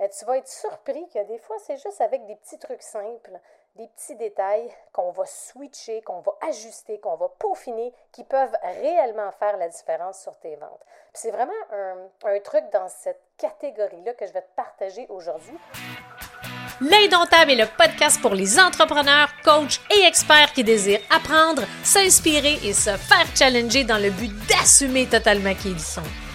euh, tu vas être surpris que des fois, c'est juste avec des petits trucs simples, des petits détails qu'on va switcher, qu'on va ajuster, qu'on va peaufiner, qui peuvent réellement faire la différence sur tes ventes. C'est vraiment un, un truc dans cette catégorie-là que je vais te partager aujourd'hui. L'Indomptable est le podcast pour les entrepreneurs, coachs et experts qui désirent apprendre, s'inspirer et se faire challenger dans le but d'assumer totalement qui ils sont.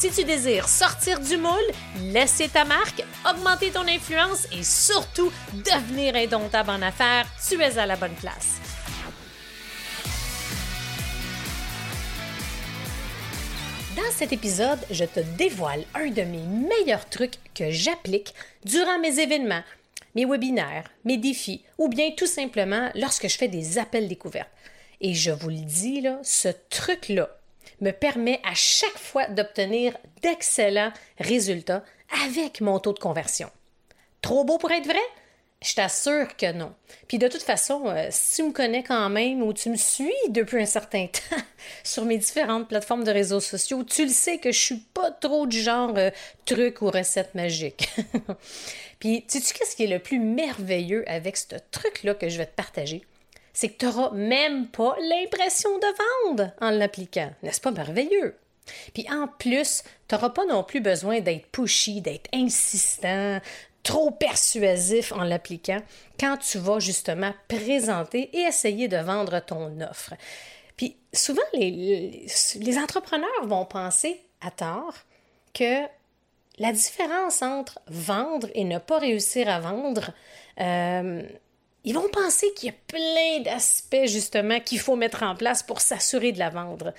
Si tu désires sortir du moule, laisser ta marque, augmenter ton influence et surtout devenir indomptable en affaires, tu es à la bonne place. Dans cet épisode, je te dévoile un de mes meilleurs trucs que j'applique durant mes événements, mes webinaires, mes défis ou bien tout simplement lorsque je fais des appels découvertes. Et je vous le dis, là, ce truc-là me permet à chaque fois d'obtenir d'excellents résultats avec mon taux de conversion. Trop beau pour être vrai? Je t'assure que non. Puis de toute façon, euh, si tu me connais quand même ou tu me suis depuis un certain temps sur mes différentes plateformes de réseaux sociaux, tu le sais que je suis pas trop du genre euh, truc ou recette magique. Puis, sais-tu qu'est-ce qui est le plus merveilleux avec ce truc-là que je vais te partager? C'est que tu n'auras même pas l'impression de vendre en l'appliquant. N'est-ce pas merveilleux? Puis en plus, tu n'auras pas non plus besoin d'être pushy, d'être insistant, trop persuasif en l'appliquant quand tu vas justement présenter et essayer de vendre ton offre. Puis souvent, les, entrepreneurs vont penser à tort que la différence entre vendre et ne pas réussir à vendre, euh, ils vont penser qu'il y a plein d'aspects justement qu'il faut mettre en place pour s'assurer de la vendre.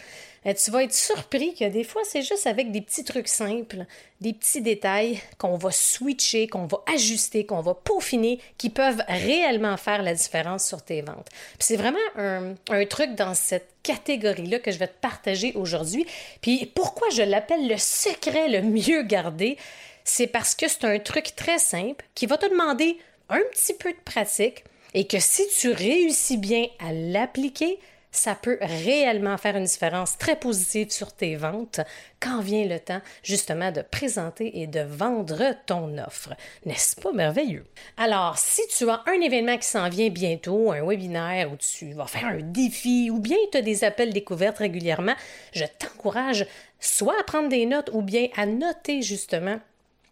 Euh, tu vas être surpris que des fois, c'est juste avec des petits trucs simples, des petits détails qu'on va switcher, qu'on va ajuster, qu'on va peaufiner, qui peuvent réellement faire la différence sur tes ventes. c'est vraiment un, un truc dans cette catégorie-là que je vais te partager aujourd'hui. Puis pourquoi je l'appelle le secret le mieux gardé? C'est parce que c'est un truc très simple qui va te demander un petit peu de pratique, et que si tu réussis bien à l'appliquer, ça peut réellement faire une différence très positive sur tes ventes quand vient le temps justement de présenter et de vendre ton offre. N'est-ce pas merveilleux? Alors, si tu as un événement qui s'en vient bientôt, un webinaire où tu vas faire un défi ou bien tu as des appels découvertes régulièrement, je t'encourage soit à prendre des notes ou bien à noter justement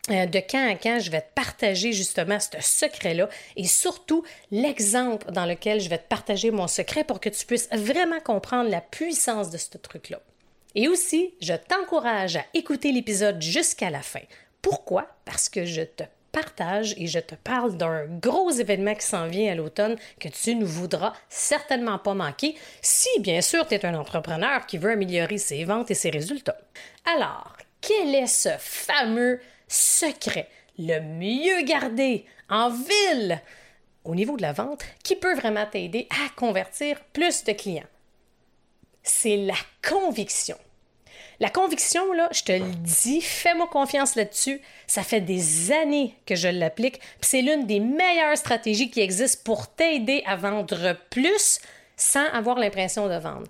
de quand à quand je vais te partager justement ce secret-là et surtout l'exemple dans lequel je vais te partager mon secret pour que tu puisses vraiment comprendre la puissance de ce truc-là. Et aussi, je t'encourage à écouter l'épisode jusqu'à la fin. Pourquoi? Parce que je te partage et je te parle d'un gros événement qui s'en vient à l'automne que tu ne voudras certainement pas manquer si, bien sûr, tu es un entrepreneur qui veut améliorer ses ventes et ses résultats. Alors, quel est ce fameux secret, le mieux gardé en ville au niveau de la vente qui peut vraiment t'aider à convertir plus de clients. C'est la conviction. La conviction, là, je te le dis, fais-moi confiance là-dessus. Ça fait des années que je l'applique. C'est l'une des meilleures stratégies qui existent pour t'aider à vendre plus sans avoir l'impression de vendre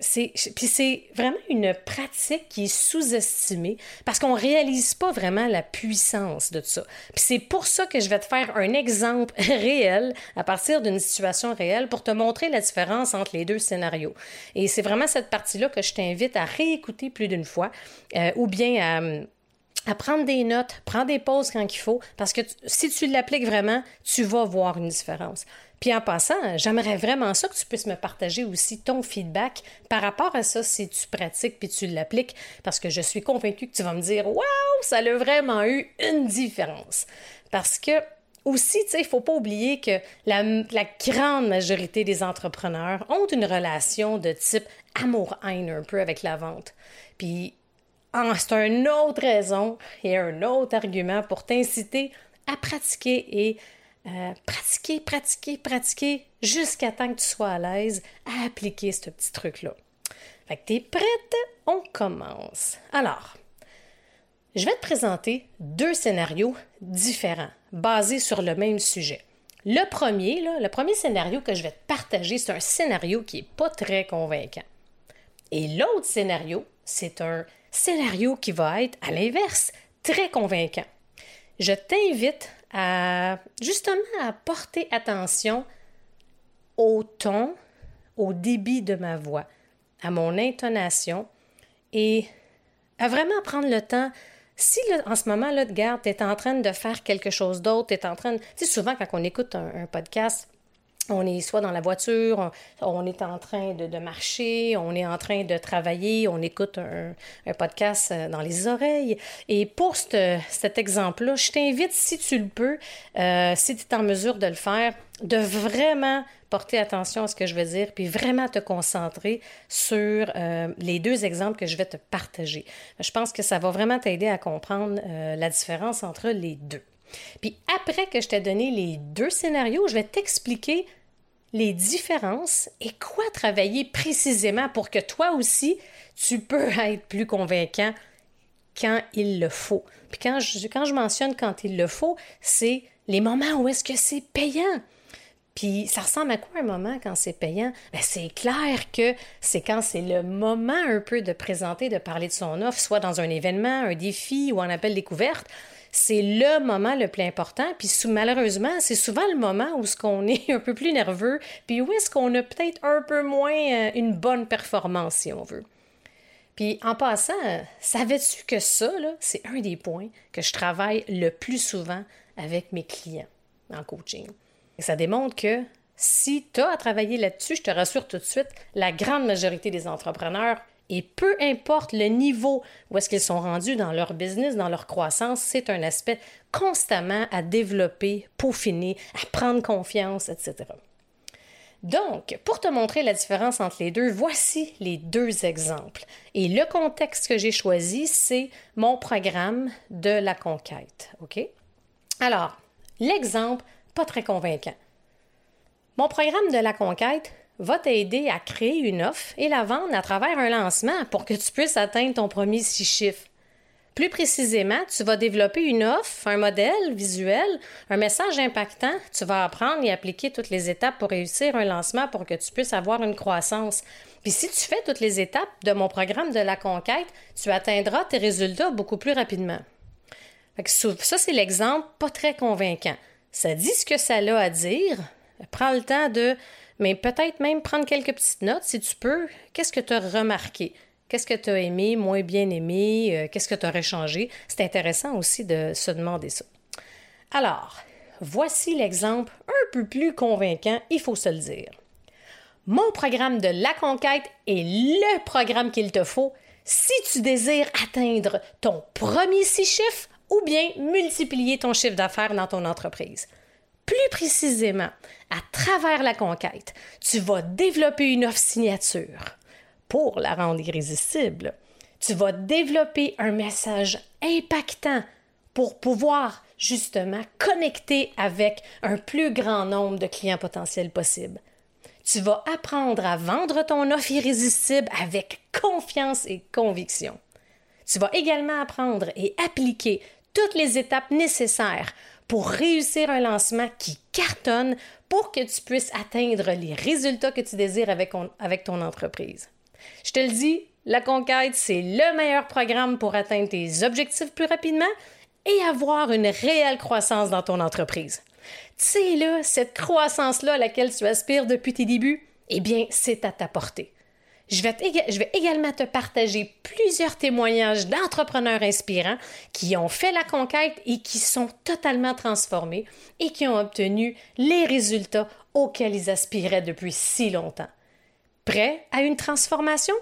c'est puis c'est vraiment une pratique qui est sous-estimée parce qu'on réalise pas vraiment la puissance de ça. Puis c'est pour ça que je vais te faire un exemple réel à partir d'une situation réelle pour te montrer la différence entre les deux scénarios. Et c'est vraiment cette partie-là que je t'invite à réécouter plus d'une fois euh, ou bien à à prendre des notes, prendre des pauses quand il faut, parce que si tu l'appliques vraiment, tu vas voir une différence. Puis en passant, j'aimerais vraiment ça que tu puisses me partager aussi ton feedback par rapport à ça si tu pratiques puis tu l'appliques, parce que je suis convaincue que tu vas me dire Waouh, ça a vraiment eu une différence. Parce que aussi, tu sais, il ne faut pas oublier que la, la, grande majorité des entrepreneurs ont une relation de type amour-haine un peu avec la vente. Puis c'est une autre raison et un autre argument pour t'inciter à pratiquer et euh, pratiquer, pratiquer, pratiquer jusqu'à temps que tu sois à l'aise à appliquer ce petit truc-là. Fait que t'es prête? On commence. Alors, je vais te présenter deux scénarios différents, basés sur le même sujet. Le premier, là, le premier scénario que je vais te partager, c'est un scénario qui n'est pas très convaincant. Et l'autre scénario, c'est un scénario qui va être, à l'inverse, très convaincant. Je t'invite à justement à porter attention au ton, au débit de ma voix, à mon intonation et à vraiment prendre le temps. Si en ce moment, là, garde, tu es en train de faire quelque chose d'autre, tu es en train. Tu sais, souvent, quand on écoute un podcast, on est soit dans la voiture, on, est en train de, marcher, on est en train de travailler, on écoute un, podcast euh, dans les oreilles. Et pour cet exemple-là, je t'invite, si tu le peux, euh, si tu es en mesure de le faire, de vraiment porter attention à ce que je veux dire, puis vraiment te concentrer sur euh, les deux exemples que je vais te partager. Je pense que ça va vraiment t'aider à comprendre la différence entre les deux. Puis après que je t'ai donné les deux scénarios, je vais t'expliquer les différences et quoi travailler précisément pour que toi aussi, tu peux être plus convaincant quand il le faut. Puis quand je, mentionne quand il le faut, c'est les moments où est-ce que c'est payant. Puis ça ressemble à quoi un moment quand c'est payant? Ben, c'est clair que c'est quand c'est le moment un peu de présenter, de parler de son offre, soit dans un événement, un défi ou un appel découverte c'est le moment le plus important. Puis malheureusement, c'est souvent le moment où ce est un peu plus nerveux, puis où est-ce qu'on a peut-être un peu moins euh, une bonne performance, si on veut. Puis en passant, savais-tu que ça, c'est un des points que je travaille le plus souvent avec mes clients en coaching? Et ça démontre que si tu as à travailler là-dessus, je te rassure tout de suite, la grande majorité des entrepreneurs et peu importe le niveau où est-ce qu'ils sont rendus dans leur business, dans leur croissance, c'est un aspect constamment à développer, peaufiner, à prendre confiance, etc. Donc, pour te montrer la différence entre les deux, voici les deux exemples. Et le contexte que j'ai choisi, c'est mon programme de la conquête. OK? Alors, l'exemple, pas très convaincant. Mon programme de la conquête, va t'aider à créer une offre et la vendre à travers un lancement pour que tu puisses atteindre ton premier six chiffres. Plus précisément, tu vas développer une offre, un modèle visuel, un message impactant. Tu vas apprendre et appliquer toutes les étapes pour réussir un lancement pour que tu puisses avoir une croissance. Puis si tu fais toutes les étapes de mon programme de la conquête, tu atteindras tes résultats beaucoup plus rapidement. Ça, c'est l'exemple pas très convaincant. Ça dit ce que ça a à dire. Prends le temps de mais peut-être même prendre quelques petites notes si tu peux. Qu'est-ce que tu as remarqué? Qu'est-ce que tu as aimé, moins bien aimé? Euh, qu'est-ce que tu aurais changé? C'est intéressant aussi de se demander ça. Alors, voici l'exemple un peu plus convaincant, il faut se le dire. Mon programme de la conquête est le programme qu'il te faut si tu désires atteindre ton premier six chiffres ou bien multiplier ton chiffre d'affaires dans ton entreprise. Plus précisément, à travers la conquête, tu vas développer une offre signature pour la rendre irrésistible. Tu vas développer un message impactant pour pouvoir justement connecter avec un plus grand nombre de clients potentiels possible. Tu vas apprendre à vendre ton offre irrésistible avec confiance et conviction. Tu vas également apprendre et appliquer toutes les étapes nécessaires pour réussir un lancement qui cartonne pour que tu puisses atteindre les résultats que tu désires avec, ton entreprise. Je te le dis, la conquête, c'est le meilleur programme pour atteindre tes objectifs plus rapidement et avoir une réelle croissance dans ton entreprise. Tu sais, là, cette croissance-là à laquelle tu aspires depuis tes débuts, eh bien, c'est à ta portée. Je vais, également te partager plusieurs témoignages d'entrepreneurs inspirants qui ont fait la conquête et qui sont totalement transformés et qui ont obtenu les résultats auxquels ils aspiraient depuis si longtemps. Prêt à une transformation?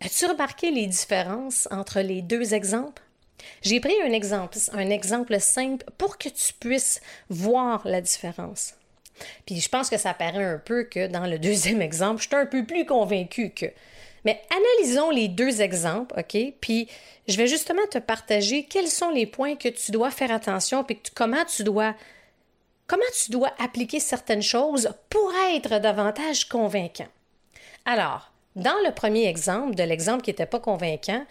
As-tu remarqué les différences entre les deux exemples? J'ai pris un exemple simple pour que tu puisses voir la différence. Puis je pense que ça paraît un peu que dans le deuxième exemple, je suis un peu plus convaincue que. Mais analysons les deux exemples, OK? Puis je vais justement te partager quels sont les points que tu dois faire attention, puis comment tu dois comment tu dois appliquer certaines choses pour être davantage convaincant. Alors, dans le premier exemple, de l'exemple qui n'était pas convaincant,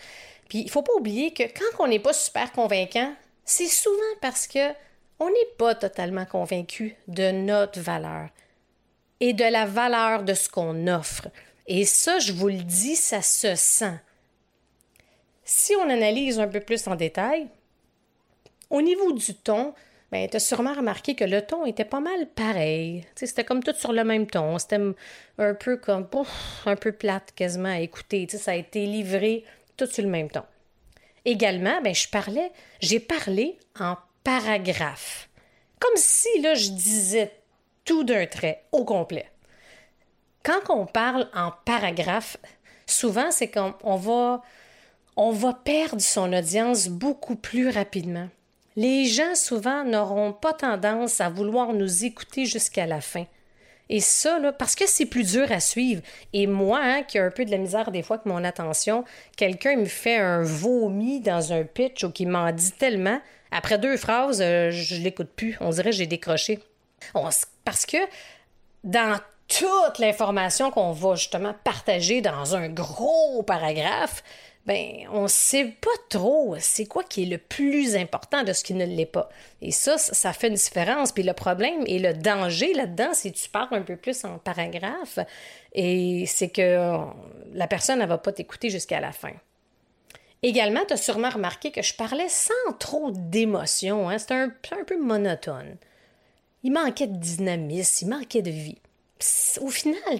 puis il ne faut pas oublier que quand on n'est pas super convaincant, c'est souvent parce que on n'est pas totalement convaincu de notre valeur et de la valeur de ce qu'on offre. Et ça, je vous le dis, ça se sent. Si on analyse un peu plus en détail, au niveau du ton, ben, tu as sûrement remarqué que le ton était pas mal pareil. C'était comme tout sur le même ton. C'était un peu comme un peu plate quasiment à écouter. ça a été livré tout sur le même ton. Également, ben, je parlais, j'ai parlé en paragraphe. Comme si là, je disais tout d'un trait, au complet. Quand on parle en paragraphe, souvent, c'est qu'on va, on va perdre son audience beaucoup plus rapidement. Les gens, souvent, n'auront pas tendance à vouloir nous écouter jusqu'à la fin. Et ça, là, parce que c'est plus dur à suivre. Et moi, hein, qui ai un peu de la misère des fois avec mon attention, quelqu'un me fait un vomi dans un pitch ou qui m'en dit tellement, après deux phrases, euh, je l'écoute plus. On dirait que j'ai décroché parce que dans toute l'information qu'on va justement partager dans un gros paragraphe, ben, on ne sait pas trop c'est quoi qui est le plus important de ce qui ne l'est pas. Et ça, ça fait une différence. Puis le problème et le danger là-dedans, que tu parles un peu plus en paragraphe et c'est que la personne ne va pas t'écouter jusqu'à la fin. Également, tu as sûrement remarqué que je parlais sans trop d'émotion. Hein? C'était un, peu monotone il manquait de dynamisme, il manquait de vie. au final,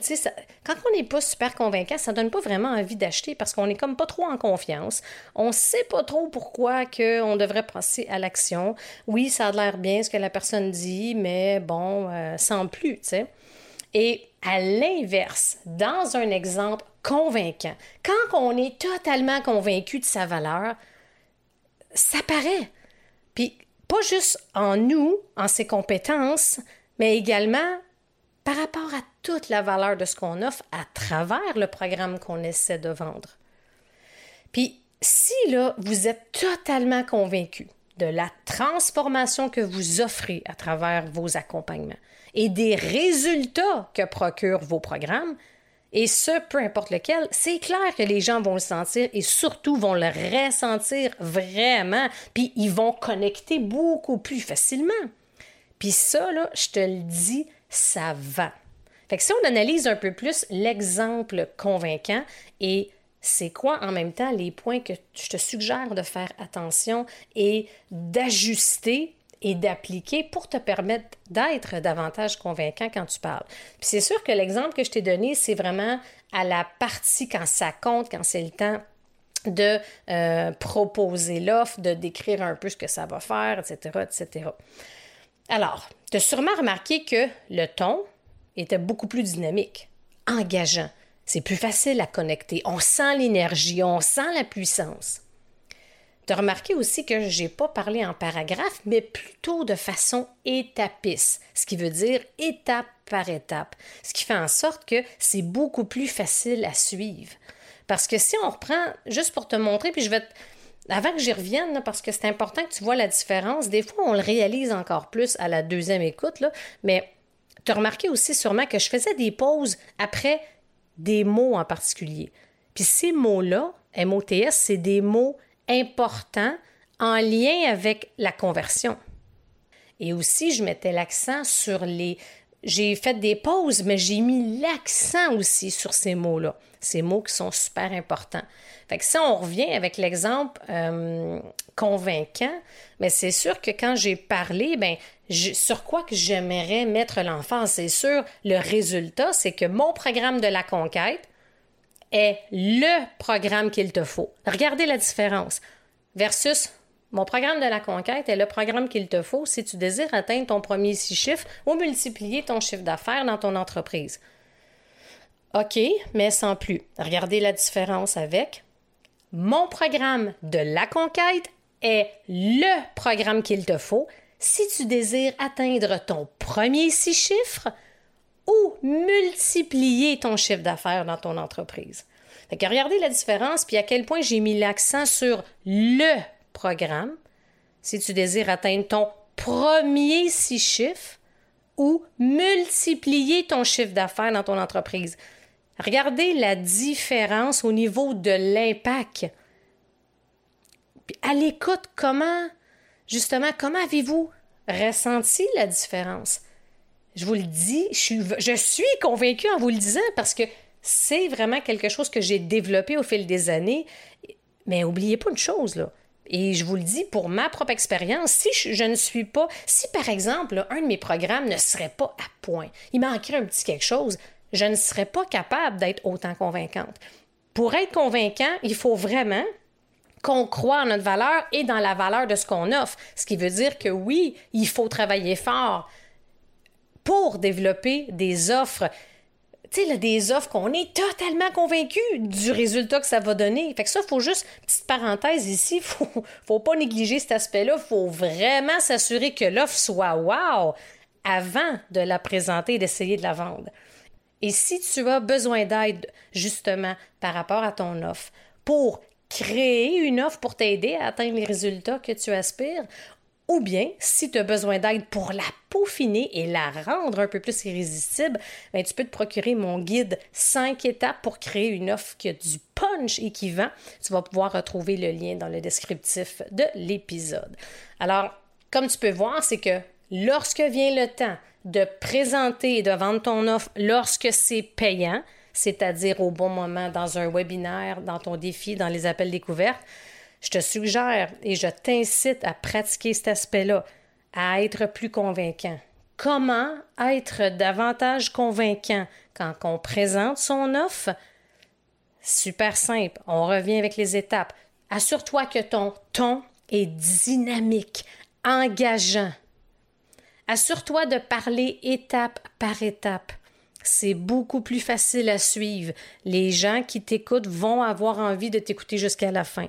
quand on n'est pas super convaincant, ça donne pas vraiment envie d'acheter parce qu'on n'est comme pas trop en confiance. On sait pas trop pourquoi que on devrait passer à l'action. Oui, ça a l'air bien ce que la personne dit, mais bon, euh, sans plus, tu sais. Et à l'inverse, dans un exemple convaincant, quand on est totalement convaincu de sa valeur, ça paraît. Puis pas juste en nous, en ses compétences, mais également par rapport à toute la valeur de ce qu'on offre à travers le programme qu'on essaie de vendre. Puis si là, vous êtes totalement convaincu de la transformation que vous offrez à travers vos accompagnements et des résultats que procurent vos programmes, et ce, peu importe lequel, c'est clair que les gens vont le sentir et surtout vont le ressentir vraiment, puis ils vont connecter beaucoup plus facilement. Puis ça, là, je te le dis, ça va. Fait que si on analyse un peu plus l'exemple convaincant et c'est quoi en même temps les points que je te suggère de faire attention et d'ajuster et d'appliquer pour te permettre d'être davantage convaincant quand tu parles. Puis c'est sûr que l'exemple que je t'ai donné, c'est vraiment à la partie quand ça compte, quand c'est le temps de euh, proposer l'offre, de décrire un peu ce que ça va faire, etc., etc. Alors, tu as sûrement remarqué que le ton était beaucoup plus dynamique, engageant. C'est plus facile à connecter. On sent l'énergie, on sent la puissance. Tu as remarqué aussi que je n'ai pas parlé en paragraphe, mais plutôt de façon étapiste, ce qui veut dire étape par étape, ce qui fait en sorte que c'est beaucoup plus facile à suivre. Parce que si on reprend, juste pour te montrer, puis je vais Avant que j'y revienne, parce que c'est important que tu vois la différence, des fois on le réalise encore plus à la deuxième écoute, mais tu as remarqué aussi sûrement que je faisais des pauses après des mots en particulier. Puis ces mots-là, MOTS, c'est des mots important en lien avec la conversion. Et aussi, je mettais l'accent sur les... J'ai fait des pauses, mais j'ai mis l'accent aussi sur ces mots-là, ces mots qui sont super importants. Fait que on revient avec l'exemple euh, convaincant, mais c'est sûr que quand j'ai parlé, ben, sur quoi que j'aimerais mettre l'enfant, c'est sûr, le résultat, c'est que mon programme de la conquête, est le programme qu'il te faut. Regardez la différence. Versus mon programme de la conquête est le programme qu'il te faut si tu désires atteindre ton premier six chiffres ou multiplier ton chiffre d'affaires dans ton entreprise. OK, mais sans plus. Regardez la différence avec mon programme de la conquête est le programme qu'il te faut si tu désires atteindre ton premier six chiffres ou multiplier ton chiffre d'affaires dans ton entreprise. Fait que regardez la différence, puis à quel point j'ai mis l'accent sur le programme. Si tu désires atteindre ton premier six chiffres, ou multiplier ton chiffre d'affaires dans ton entreprise. Regardez la différence au niveau de l'impact. À l'écoute, comment, justement, comment avez-vous ressenti la différence? Je vous le dis, je suis, convaincue en vous le disant parce que c'est vraiment quelque chose que j'ai développé au fil des années. Mais n'oubliez pas une chose, là. Et je vous le dis pour ma propre expérience, si je, ne suis pas, si par exemple, un de mes programmes ne serait pas à point, il manquerait un petit quelque chose, je ne serais pas capable d'être autant convaincante. Pour être convaincant, il faut vraiment qu'on croit en notre valeur et dans la valeur de ce qu'on offre. Ce qui veut dire que oui, il faut travailler fort pour développer des offres tu sais, des offres qu'on est totalement convaincu du résultat que ça va donner. Fait que ça, il faut juste, petite parenthèse ici, il faut, faut pas négliger cet aspect-là. Il faut vraiment s'assurer que l'offre soit wow avant de la présenter et d'essayer de la vendre. Et si tu as besoin d'aide, justement, par rapport à ton offre, pour créer une offre pour t'aider à atteindre les résultats que tu aspires, ou bien, si tu as besoin d'aide pour la peaufiner et la rendre un peu plus irrésistible, ben, tu peux te procurer mon guide 5 étapes pour créer une offre qui a du punch et qui vend. Tu vas pouvoir retrouver le lien dans le descriptif de l'épisode. Alors, comme tu peux voir, c'est que lorsque vient le temps de présenter et de vendre ton offre lorsque c'est payant, c'est-à-dire au bon moment dans un webinaire, dans ton défi, dans les appels découvertes, je te suggère et je t'incite à pratiquer cet aspect-là, à être plus convaincant. Comment être davantage convaincant quand on présente son offre? Super simple. On revient avec les étapes. Assure-toi que ton ton est dynamique, engageant. Assure-toi de parler étape par étape. C'est beaucoup plus facile à suivre. Les gens qui t'écoutent vont avoir envie de t'écouter jusqu'à la fin.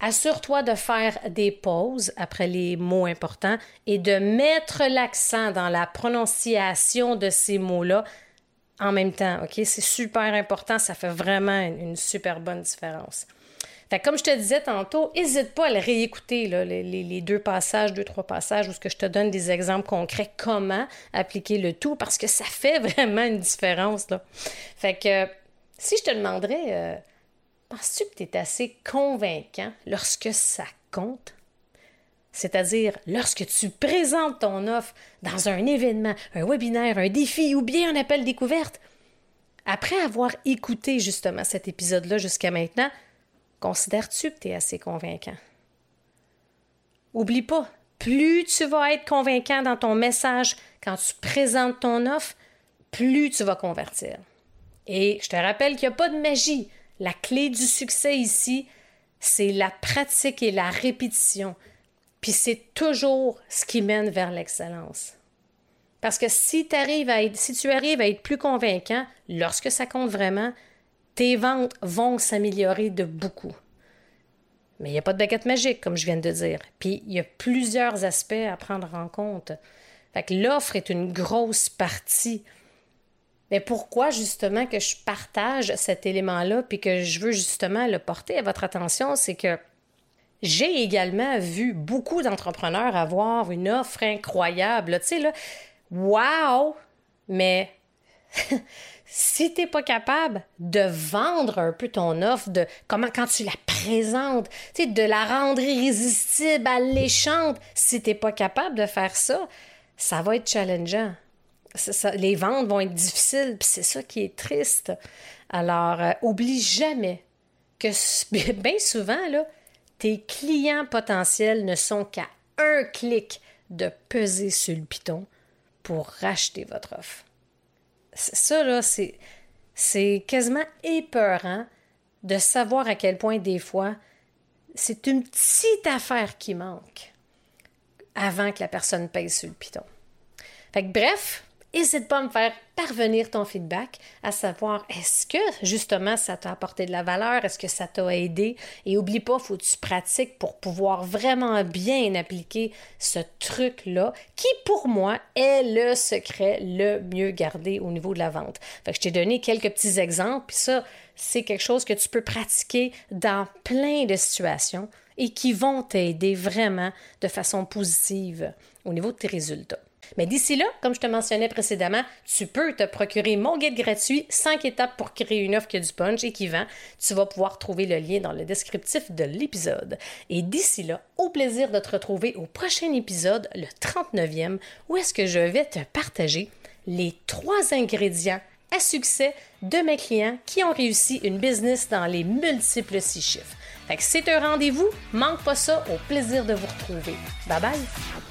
Assure-toi de faire des pauses après les mots importants et de mettre l'accent dans la prononciation de ces mots-là en même temps. OK? C'est super important. Ça fait vraiment une super bonne différence. Fait comme je te disais tantôt, n'hésite pas à le réécouter, les, deux passages, deux, trois passages où je te donne des exemples concrets, comment appliquer le tout, parce que ça fait vraiment une différence. Là. Fait que si je te demanderais, euh, Penses-tu que tu es assez convaincant lorsque ça compte? C'est-à-dire lorsque tu présentes ton offre dans un événement, un webinaire, un défi ou bien un appel découverte. Après avoir écouté justement cet épisode-là jusqu'à maintenant, considères-tu que tu es assez convaincant? Oublie pas, plus tu vas être convaincant dans ton message quand tu présentes ton offre, plus tu vas convertir. Et je te rappelle qu'il n'y a pas de magie. La clé du succès ici, c'est la pratique et la répétition. Puis c'est toujours ce qui mène vers l'excellence. Parce que si, tu arrives à être plus convaincant, lorsque ça compte vraiment, tes ventes vont s'améliorer de beaucoup. Mais il n'y a pas de baguette magique, comme je viens de dire. Puis il y a plusieurs aspects à prendre en compte. Fait que l'offre est une grosse partie mais pourquoi justement que je partage cet élément-là puis que je veux justement le porter à votre attention, c'est que j'ai également vu beaucoup d'entrepreneurs avoir une offre incroyable. Tu sais, là, wow! Mais si tu n'es pas capable de vendre un peu ton offre, de comment quand tu la présentes, tu sais, de la rendre irrésistible, alléchante, si tu n'es pas capable de faire ça, ça va être challengeant les ventes vont être difficiles, puis c'est ça qui est triste. Alors, euh, oublie jamais que bien souvent, là, tes clients potentiels ne sont qu'à un clic de peser sur le piton pour racheter votre offre. Ça, là, c'est, c'est quasiment épeurant de savoir à quel point des fois, c'est une petite affaire qui manque avant que la personne pèse sur le piton. Fait que bref, N'hésite pas à me faire parvenir ton feedback, à savoir est-ce que justement ça t'a apporté de la valeur, est-ce que ça t'a aidé? Et oublie pas, faut que tu pratiques pour pouvoir vraiment bien appliquer ce truc-là qui pour moi est le secret le mieux gardé au niveau de la vente. Je t'ai donné quelques petits exemples, puis ça c'est quelque chose que tu peux pratiquer dans plein de situations et qui vont t'aider vraiment de façon positive au niveau de tes résultats. Mais d'ici là, comme je te mentionnais précédemment, tu peux te procurer mon guide gratuit 5 étapes pour créer une offre qui a du punch et qui vend. Tu vas pouvoir trouver le lien dans le descriptif de l'épisode. Et d'ici là, au plaisir de te retrouver au prochain épisode, le 39e, où est-ce que je vais te partager les trois ingrédients à succès de mes clients qui ont réussi une business dans les multiples six chiffres. Fait que c'est un rendez-vous, manque pas ça, au plaisir de vous retrouver. Bye bye!